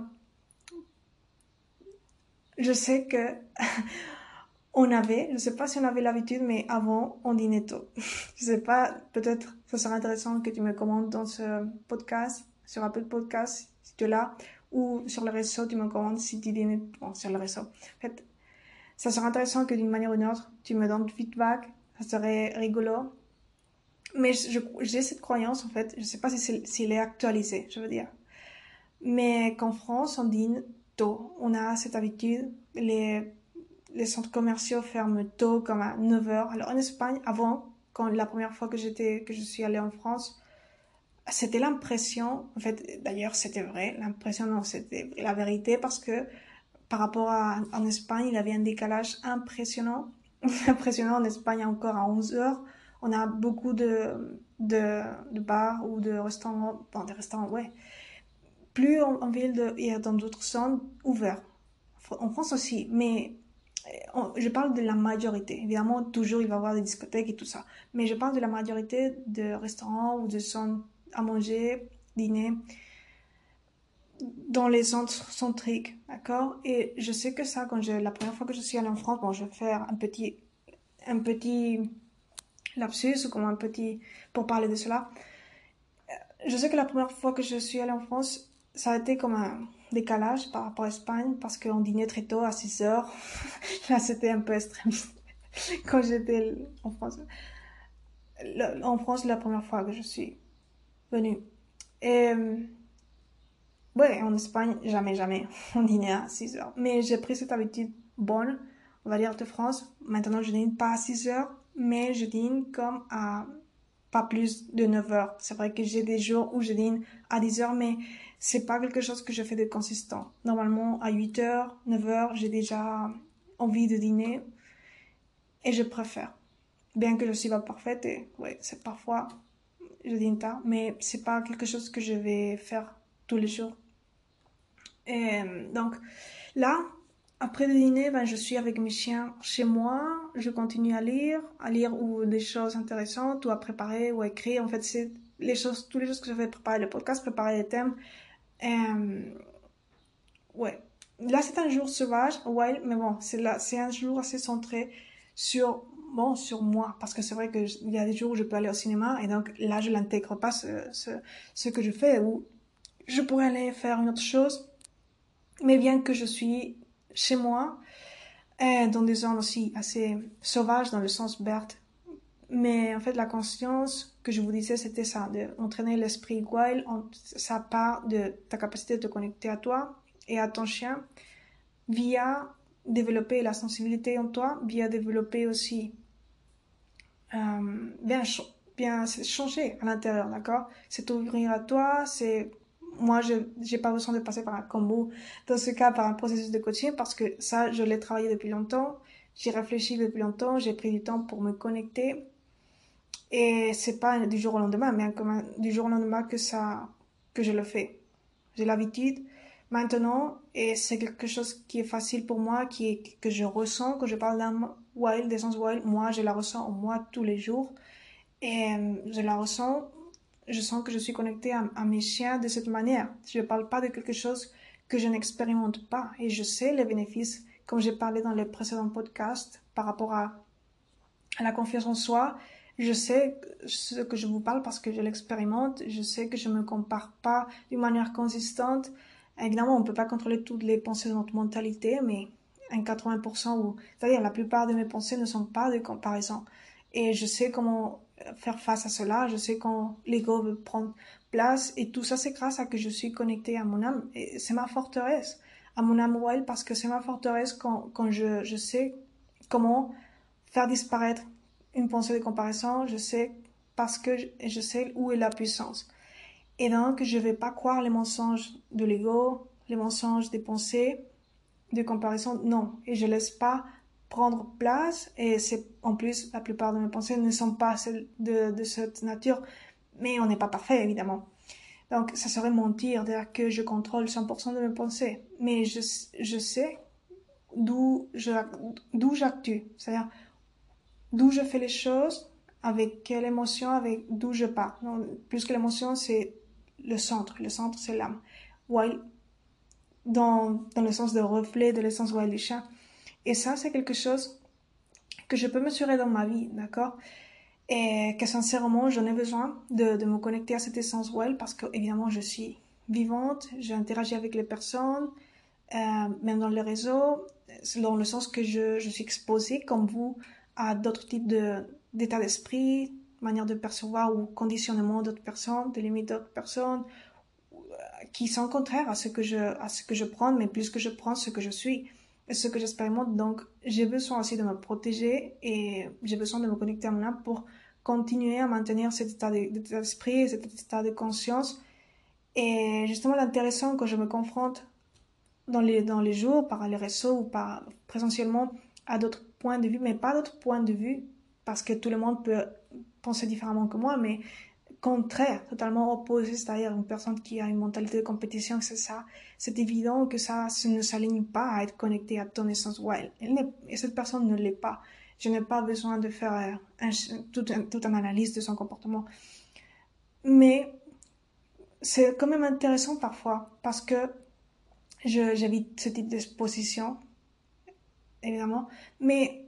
je sais que on avait, je sais pas si on avait l'habitude, mais avant, on dînait tôt. je sais pas, peut-être, ça serait intéressant que tu me commandes dans ce podcast, sur Apple Podcast, si tu es là, ou sur le réseau, tu me commandes si tu dînes, bon, sur le réseau. En fait, ça serait intéressant que d'une manière ou d'une autre, tu me donnes feedback, ça serait rigolo. Mais j'ai cette croyance, en fait, je sais pas si s'il est, est actualisé, je veux dire. Mais qu'en France, on dîne tôt. On a cette habitude. Les, centres commerciaux ferment tôt, comme à 9 h Alors en Espagne, avant, quand la première fois que j'étais, que je suis allée en France, c'était l'impression, en fait, d'ailleurs c'était vrai, l'impression, non, c'était la vérité parce que par rapport à en Espagne, il y avait un décalage impressionnant. impressionnant en Espagne encore à 11 heures. On a beaucoup de, de, de bars ou de restaurants, bon, des restaurants, ouais, plus en, ville de, et dans d'autres zones ouverts. En France aussi, mais euh, je parle de la majorité. Évidemment, toujours il va y avoir des discothèques et tout ça. Mais je parle de la majorité de restaurants ou de zones à manger, dîner, dans les centres centriques, d'accord? Et je sais que ça, quand je, la première fois que je suis allée en France, bon, je vais faire un petit, un petit lapsus, comme un petit, pour parler de cela. Euh, je sais que la première fois que je suis allée en France, ça a été comme un décalage par rapport à Espagne parce qu'on dînait très tôt à 6 heures. Là, c'était un peu extrémiste quand j'étais en France. En France, la première fois que je suis venue. Et, ouais, en Espagne, jamais, jamais, on dînait à 6 heures. Mais j'ai pris cette habitude bonne, on va dire de France. Maintenant, je dîne pas à 6 heures, mais je dîne comme à pas plus de 9 heures. C'est vrai que j'ai des jours où je dîne à 10 heures, mais c'est pas quelque chose que je fais de consistant. Normalement, à 8 heures, 9 heures, j'ai déjà envie de dîner et je préfère. Bien que je suis pas parfaite et ouais, c'est parfois je dîne tard, mais c'est pas quelque chose que je vais faire tous les jours. Et donc là, après le dîner, ben, je suis avec mes chiens chez moi, je continue à lire, à lire ou des choses intéressantes ou à préparer ou à écrire. En fait, c'est les choses, toutes les choses que je fais, préparer le podcast, préparer les thèmes, euh, ouais. Là, c'est un jour sauvage, wild, mais bon, c'est un jour assez centré sur, bon, sur moi, parce que c'est vrai qu'il y a des jours où je peux aller au cinéma, et donc là, je l'intègre pas ce, ce, ce que je fais, ou je pourrais aller faire une autre chose, mais bien que je suis chez moi, et dans des zones aussi assez sauvages, dans le sens Berthe, mais en fait, la conscience que je vous disais, c'était ça, d'entraîner l'esprit wild, ça part de ta capacité de te connecter à toi et à ton chien via développer la sensibilité en toi, via développer aussi euh, bien, bien changer à l'intérieur, d'accord? C'est ouvrir à toi, c'est moi, je n'ai pas besoin de passer par un combo, dans ce cas, par un processus de coaching, parce que ça, je l'ai travaillé depuis longtemps, j'ai réfléchi depuis longtemps, j'ai pris du temps pour me connecter et c'est pas du jour au lendemain, mais du jour au lendemain que ça, que je le fais. J'ai l'habitude maintenant et c'est quelque chose qui est facile pour moi, qui que je ressens, que je parle d'un wild, d'essence wild, moi je la ressens en moi tous les jours et euh, je la ressens, je sens que je suis connectée à, mes chiens de cette manière. Je ne parle pas de quelque chose que je n'expérimente pas et je sais les bénéfices, comme j'ai parlé dans les précédents podcasts par rapport à la confiance en soi je sais ce que je vous parle parce que je l'expérimente. Je sais que je me compare pas d'une manière consistante. Évidemment, on peut pas contrôler toutes les pensées de notre mentalité, mais un 80% ou, c'est-à-dire la plupart de mes pensées ne sont pas de comparaison. Et je sais comment faire face à cela. Je sais quand l'ego veut prendre place. Et tout ça, c'est grâce à que je suis connectée à mon âme. C'est ma forteresse. À mon âme wild parce que c'est ma forteresse quand, je sais comment faire disparaître une pensée de comparaison, je sais parce que je, sais où est la puissance. Et donc, je vais pas croire les mensonges de l'ego, les mensonges des pensées de comparaison, non. Et je laisse pas prendre place. Et c'est, en plus, la plupart de mes pensées ne sont pas de, cette nature. Mais on n'est pas parfait, évidemment. Donc, ça serait mentir, dire que je contrôle 100% de mes pensées. Mais je, je sais d'où j'actue. C'est-à-dire, d'où je fais les choses avec quelle émotion, avec d'où je pars. Plus que l'émotion, c'est le centre. Le centre, c'est l'âme. Dans, dans le sens de reflet de l'essence wild. Et ça, c'est quelque chose que je peux mesurer dans ma vie, d'accord? Et que sincèrement, j'en ai besoin de, de, me connecter à cette essence wild parce que, évidemment, je suis vivante, j'interagis avec les personnes, euh, même dans les réseaux, dans le sens que je, je suis exposée, comme vous, à d'autres types d'état d'esprit, manière de percevoir ou conditionnement d'autres personnes, des limites d'autres personnes, euh, qui sont contraires à ce que je, à ce que je prends, mais plus que je prends ce que je suis et ce que j'expérimente. Donc, j'ai besoin aussi de me protéger et j'ai besoin de me connecter à âme pour continuer à maintenir cet état d'esprit, cet état de conscience. Et justement, l'intéressant quand je me confronte dans les, dans les jours, par les réseaux ou par présentiellement à d'autres points de vue, mais pas d'autres points de vue, parce que tout le monde peut penser différemment que moi, mais contraire, totalement opposé, c'est-à-dire une personne qui a une mentalité de compétition, c'est ça, c'est évident que ça, ne s'aligne pas à être connecté à ton essence wild. et cette personne ne l'est pas. Je n'ai pas besoin de faire un, toute, toute une analyse de son comportement. Mais c'est quand même intéressant parfois parce que j'évite ce type d'exposition, évidemment. Mais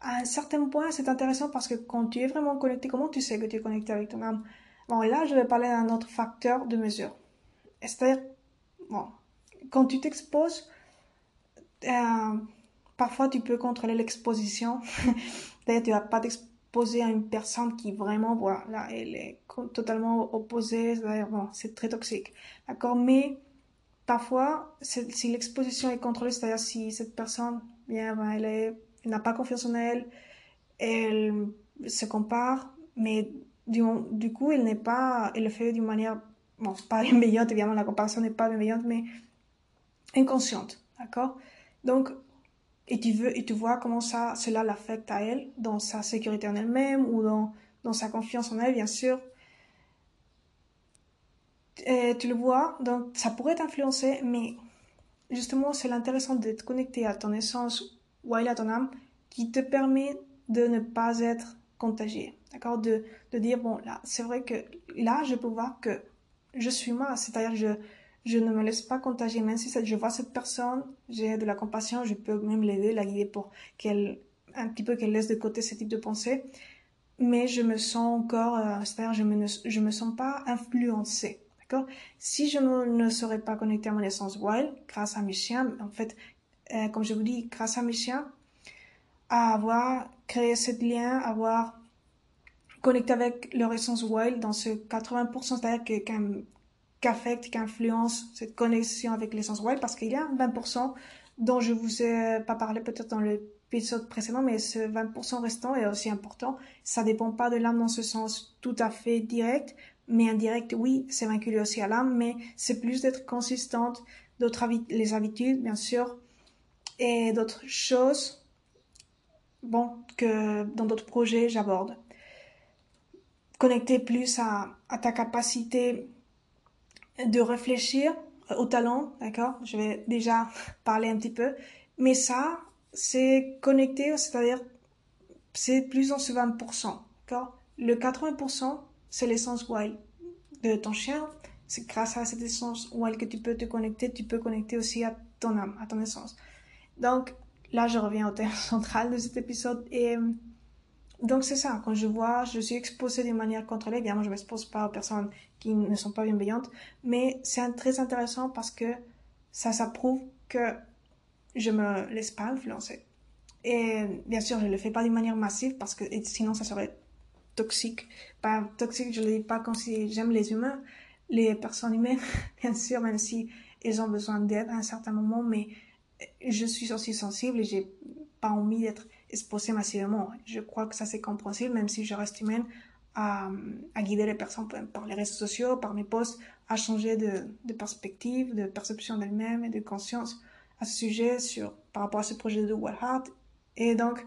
à un certain point, c'est intéressant parce que quand tu es vraiment connecté, comment tu sais que tu es connecté avec ton âme Bon, là, je vais parler d'un autre facteur de mesure. C'est-à-dire, bon, quand tu t'exposes, euh, parfois tu peux contrôler l'exposition. D'ailleurs, tu vas pas t'exposer à une personne qui vraiment, voilà, elle est totalement opposée. C'est très toxique. D'accord? Mais parfois, si l'exposition est contrôlée, c'est-à-dire si cette personne, bien, ben, elle est, n'a pas confiance en elle, elle se compare, mais du, du coup, elle n'est pas, elle le fait d'une manière, bon, pas bienveillante, évidemment, la comparaison n'est pas bienveillante, mais inconsciente, d'accord? Donc, et tu veux, et tu vois comment ça, cela l'affecte à elle, dans sa sécurité en elle-même ou dans, dans sa confiance en elle, bien sûr, et tu le vois, donc ça pourrait t'influencer, mais justement, c'est l'intéressant d'être connecté à ton essence ou à ton âme qui te permet de ne pas être contagié. D'accord? De, de dire, bon, là, c'est vrai que là, je peux voir que je suis moi, c'est-à-dire je, je ne me laisse pas contagier, même si je vois cette personne, j'ai de la compassion, je peux même l'aider, la guider pour qu'elle, un petit peu qu'elle laisse de côté ce type de pensée, mais je me sens encore, euh, c'est-à-dire je me, je me sens pas influencée. Si je ne serais pas connecté à mon essence wild, grâce à mes chiens, en fait, euh, comme je vous dis, grâce à mes chiens, à avoir créé ce lien, avoir connecté avec leur essence wild dans ce 80%, c'est-à-dire qu'affecte, qu'influence cette connexion avec l'essence wild, parce qu'il y a 20% dont je vous ai pas parlé peut-être dans l'épisode précédent, mais ce 20% restant est aussi important. Ça dépend pas de l'âme dans ce sens tout à fait direct, mais indirect, oui, c'est vinculé aussi à l'âme, mais c'est plus d'être consistante, d'autres les habitudes, bien sûr, et d'autres choses, bon, que dans d'autres projets, j'aborde. Connecter plus à, ta capacité de réfléchir au talent, d'accord Je vais déjà parler un petit peu, mais ça, c'est connecté, c'est-à-dire, c'est plus dans ce 20%, d'accord Le 80%, c'est l'essence wild de ton chien. C'est grâce à cette essence wild que tu peux te connecter. Tu peux connecter aussi à ton âme, à ton essence. Donc, là, je reviens au thème central de cet épisode. Et donc, c'est ça. Quand je vois, je suis exposée d'une manière contrôlée. Évidemment, je ne m'expose pas aux personnes qui ne sont pas bienveillantes. Mais c'est très intéressant parce que ça, ça prouve que je me laisse pas influencer. Et bien sûr, je le fais pas d'une manière massive parce que sinon, ça serait toxique. Pas toxique, je le dis pas comme si j'aime les humains, les personnes humaines, bien sûr, même si elles ont besoin d'aide à un certain moment, mais je suis aussi sensible et j'ai pas envie d'être exposée massivement. Je crois que ça c'est compréhensible, même si je reste humaine, à, guider les personnes par les réseaux sociaux, par mes posts, à changer de, perspective, de perception d'elles-mêmes et de conscience à ce sujet sur, par rapport à ce projet de Wild. Et donc,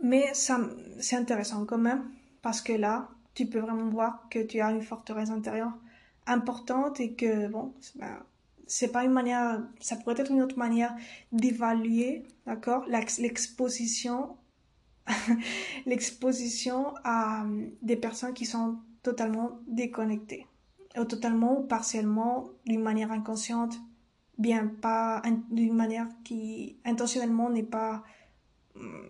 mais c'est intéressant quand même, parce que là, tu peux vraiment voir que tu as une forteresse intérieure importante et que, bon, c'est pas une manière, ça pourrait être une autre manière d'évaluer, d'accord, l'exposition l'exposition à euh, des personnes qui sont totalement déconnectées, ou totalement ou partiellement, d'une manière inconsciente, bien pas d'une manière qui intentionnellement n'est pas hum,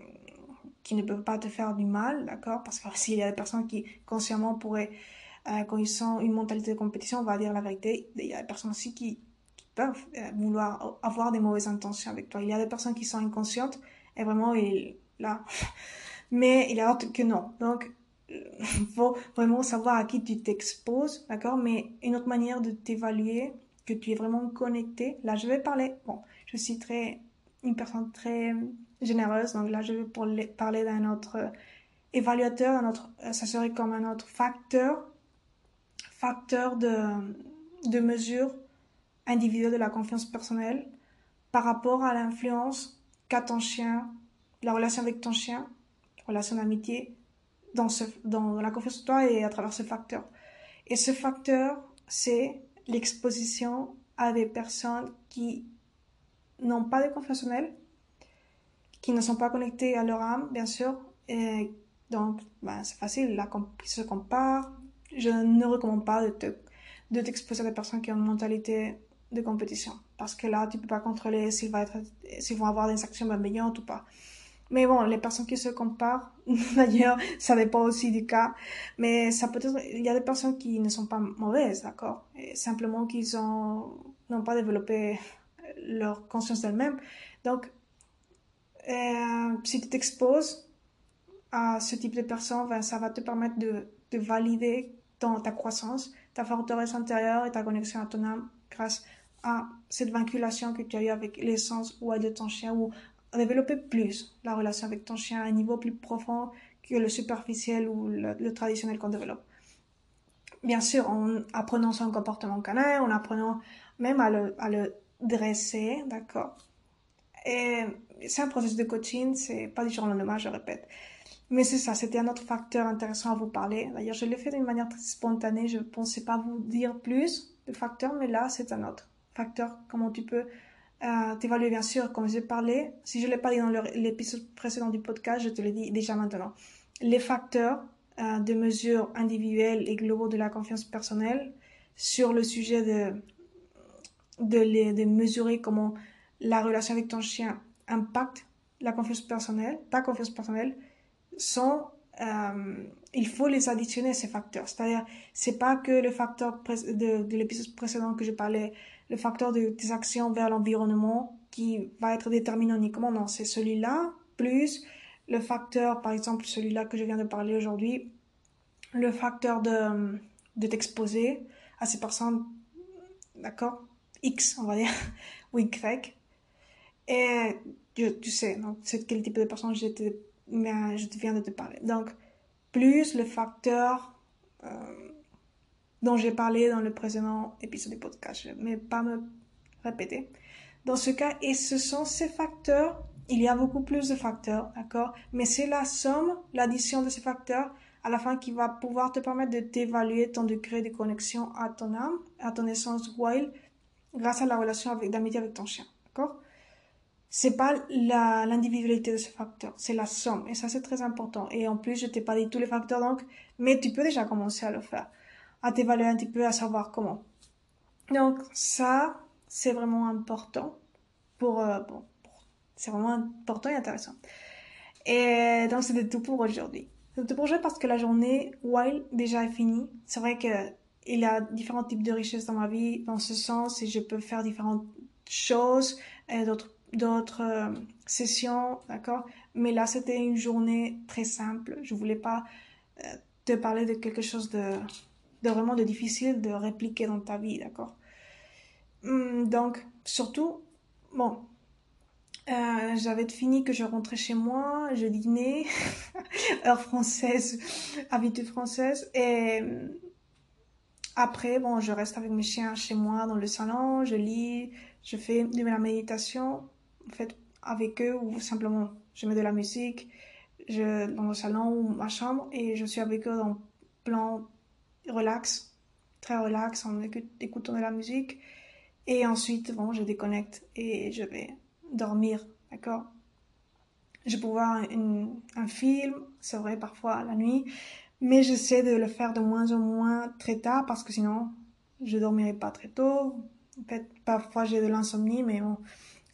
qui ne peuvent pas te faire du mal, d'accord? Parce que s'il y a des personnes qui consciemment pourraient, euh, quand ils sont une mentalité de compétition, on va dire la vérité, il y a des personnes aussi qui, peuvent euh, vouloir avoir des mauvaises intentions avec toi. Il y a des personnes qui sont inconscientes et vraiment, il, là, mais il y a d'autres que non. Donc, il faut vraiment savoir à qui tu t'exposes, d'accord? Mais une autre manière de t'évaluer, que tu es vraiment connecté, là, je vais parler, bon, je suis très, une personne très généreuse, donc là, je vais parler d'un autre évaluateur, un autre, ça serait comme un autre facteur, facteur de, de mesure individuelle de la confiance personnelle par rapport à l'influence qu'a ton chien, la relation avec ton chien, relation d'amitié, dans, dans la confiance en toi et à travers ce facteur. Et ce facteur, c'est l'exposition à des personnes qui n'ont pas de confiance en elles, qui ne sont pas connectées à leur âme, bien sûr. Donc, ben, c'est facile, là, ils se comparent. Je ne recommande pas de te, de t'exposer à des personnes qui ont une mentalité de compétition. Parce que là, tu peux pas contrôler s'ils vont, être, s'ils vont avoir des actions bienveillantes ou pas. Mais bon, les personnes qui se comparent, d'ailleurs, ça dépend aussi du cas. Mais ça peut être, il y a des personnes qui ne sont pas mauvaises, d'accord? Simplement qu'ils ont, n'ont pas développé leur conscience d'elles-mêmes. Donc, euh, si tu t'exposes à ce type de personnes, ben, ça va te permettre de, de valider ton, ta croissance, ta forteresse intérieure et ta connexion à ton âme grâce à cette vinculation que tu as eu avec l'essence ou de ton chien ou développer plus la relation avec ton chien à un niveau plus profond que le superficiel ou le, traditionnel qu'on développe. Bien sûr, en apprenant son comportement canin, en apprenant même à le, à dresser, d'accord? Et c'est un processus de coaching, c'est pas du jour au lendemain, je répète. Mais c'est ça, c'était un autre facteur intéressant à vous parler. D'ailleurs, je l'ai fait d'une manière très spontanée, je pensais pas vous dire plus de facteurs, mais là, c'est un autre facteur, comment tu peux euh, t'évaluer bien sûr, comme j'ai parlé. Si je l'ai pas dit dans l'épisode précédent du podcast, je te le dis déjà maintenant. Les facteurs euh, de mesure individuelles et globaux de la confiance personnelle sur le sujet de, de mesurer comment la relation avec ton chien impacte la confiance personnelle, ta confiance personnelle, sont euh, il faut les additionner ces facteurs. C'est-à-dire, c'est pas que le facteur de, de l'épisode précédent que je parlais le facteur de tes actions vers l'environnement qui va être déterminant uniquement. Non, c'est celui-là, plus le facteur, par exemple, celui-là que je viens de parler aujourd'hui, le facteur de, de t'exposer à ces personnes, d'accord X, on va dire, ou Y. Et tu, sais, donc, c'est quel type de personne je te, je viens de te parler. Donc, plus le facteur euh, dont j'ai parlé dans le précédent épisode du podcast. Vais pas me répéter. Dans ce cas, et ce sont ces facteurs, il y a beaucoup plus de facteurs, d'accord? Mais c'est la somme, l'addition de ces facteurs à la fin qui va pouvoir te permettre de t'évaluer ton degré de connexion à ton âme, à ton essence wild, grâce à la relation d'amitié avec ton chien, d'accord? C'est pas l'individualité de ces facteurs, c'est la somme. Et ça, c'est très important. Et en plus, je t'ai pas dit tous les facteurs, donc, mais tu peux déjà commencer à le faire à t'évaluer un petit peu, à savoir comment. Donc ça, c'est vraiment important pour, euh, bon, c'est vraiment important et intéressant. Et donc c'était tout pour aujourd'hui. C'est tout pour aujourd'hui parce que la journée while déjà est finie. C'est vrai que il y a différents types de richesses dans ma vie dans ce sens et je peux faire différentes choses et d'autres d'autres euh, sessions, d'accord? Mais là, c'était une journée très simple. Je voulais pas euh, te parler de quelque chose de de vraiment de difficile de répliquer dans ta vie, d'accord? Hum, Donc, surtout, bon, euh, j'avais fini que je rentrais chez moi, je dînais, heure française, habitude française, et hum, après, bon, je reste avec mes chiens chez moi dans le salon, je lis, je fais de la méditation, en fait, avec eux, ou simplement, je mets de la musique, je, dans le salon ou ma chambre, et je suis avec eux dans plan relax, très relax en écoutant de la musique. Et ensuite, bon, je déconnecte et je vais dormir, d'accord? Je peux voir un film, c'est vrai parfois la nuit, mais j'essaie de le faire de moins en moins très tard parce que sinon je dormirai pas très tôt. En fait, parfois j'ai de l'insomnie, mais bon,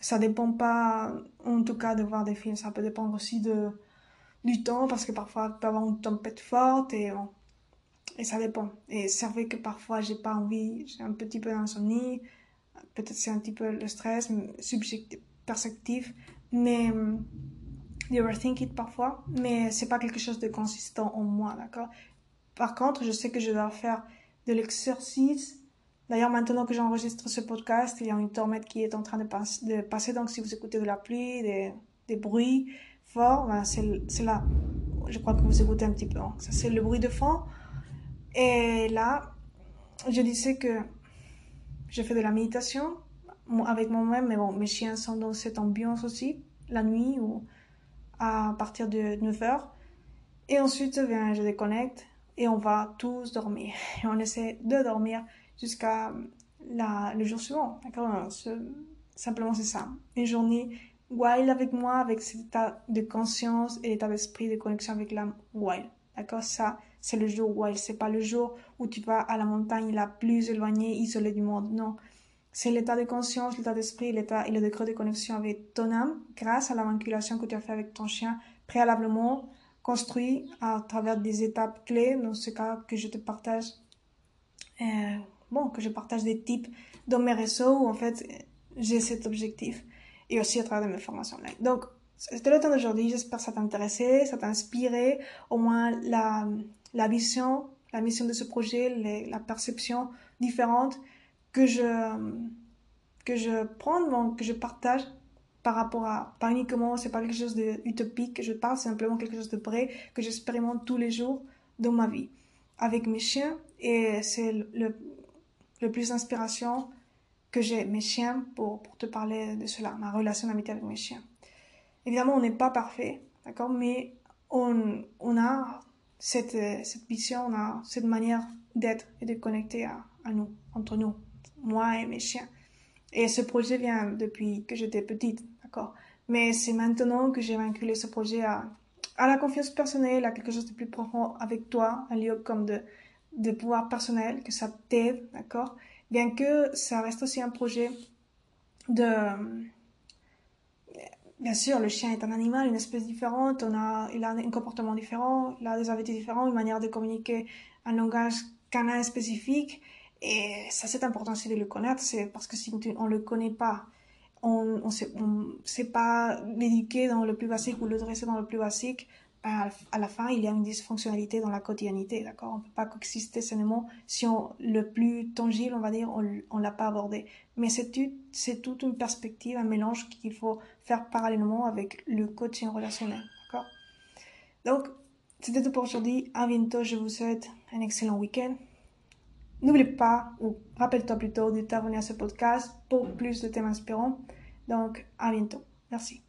ça dépend pas, en tout cas, de voir des films. Ça peut dépendre aussi du temps parce que parfois il peut y avoir une tempête forte et et ça dépend. Et c'est vrai que parfois j'ai pas envie, j'ai un petit peu d'insomnie, peut-être c'est un petit peu le stress subjectif, perceptif, mais you overthink it parfois, mais c'est pas quelque chose de consistant en moi, d'accord? Par contre, je sais que je dois faire de l'exercice. D'ailleurs, maintenant que j'enregistre ce podcast, il y a une tornade qui est en train de, passer, donc si vous écoutez de la pluie, des, bruits forts, c'est là. Je crois que vous écoutez un petit peu. Ça, c'est le bruit de fond. Et là, je disais que je fais de la méditation avec moi-même, mais bon, mes chiens sont dans cette ambiance aussi, la nuit ou à partir de 9h. Et ensuite, bien, je déconnecte et on va tous dormir. Et on essaie de dormir jusqu'à le jour suivant. D'accord? Simplement, c'est ça. Une journée wild avec moi, avec cet état de conscience et l'état d'esprit de connexion avec l'âme wild. D'accord? Ça, c'est le jour wild. C'est pas le jour où tu vas à la montagne la plus éloignée, isolée du monde. Non. C'est l'état de conscience, l'état d'esprit, l'état et le degré de connexion avec ton âme grâce à la manipulation que tu as fait avec ton chien préalablement construit à travers des étapes clés, dans ce cas que je te partage, euh, bon, que je partage des types dans mes réseaux où en fait j'ai cet objectif et aussi à travers mes formations. Donc, c'était le temps d'aujourd'hui. J'espère que ça t'a intéressé, ça t'a inspiré, au moins la, la vision, la mission de ce projet, la perception différente que je, que je prends, donc, que je partage par rapport à, pas uniquement, c'est pas quelque chose d'utopique que je parle, c'est simplement quelque chose de vrai que j'expérimente tous les jours dans ma vie avec mes chiens et c'est le plus d'inspiration que j'ai, mes chiens, pour, pour te parler de cela, ma relation d'amitié avec mes chiens. Évidemment, on n'est pas parfait, d'accord, mais on, on a cette, cette vision, on a cette manière d'être et de connecter à, à nous, entre nous, moi et mes chiens. Et ce projet vient depuis que j'étais petite, d'accord Mais c'est maintenant que j'ai vinculé ce projet à, à la confiance personnelle, à quelque chose de plus profond avec toi, un lieu comme de, de pouvoir personnel, que ça t'aide, d'accord? Bien que ça reste aussi un projet de... Bien sûr, le chien est un animal, une espèce différente, on a, il a un comportement différent, il a des habitudes différentes, une manière de communiquer un langage canin spécifique, et ça, c'est important aussi de le connaître, c'est parce que si on ne le connaît pas, on ne sait, pas l'éduquer dans le plus basique ou le dresser dans le plus basique, à la fin, il y a une dysfonctionnalité dans la quotidienité, d'accord? On ne peut pas coexister sainement si on, le plus tangible, on va dire, on ne l'a pas abordé. Mais c'est toute une perspective, un mélange qu'il faut faire parallèlement avec le coaching relationnel, d'accord? Donc, c'était tout pour aujourd'hui. À bientôt, je vous souhaite un excellent week-end. N'oublie pas, ou rappelle-toi plutôt de t'abonner à ce podcast pour plus de thèmes inspirants. Donc, à bientôt. Merci.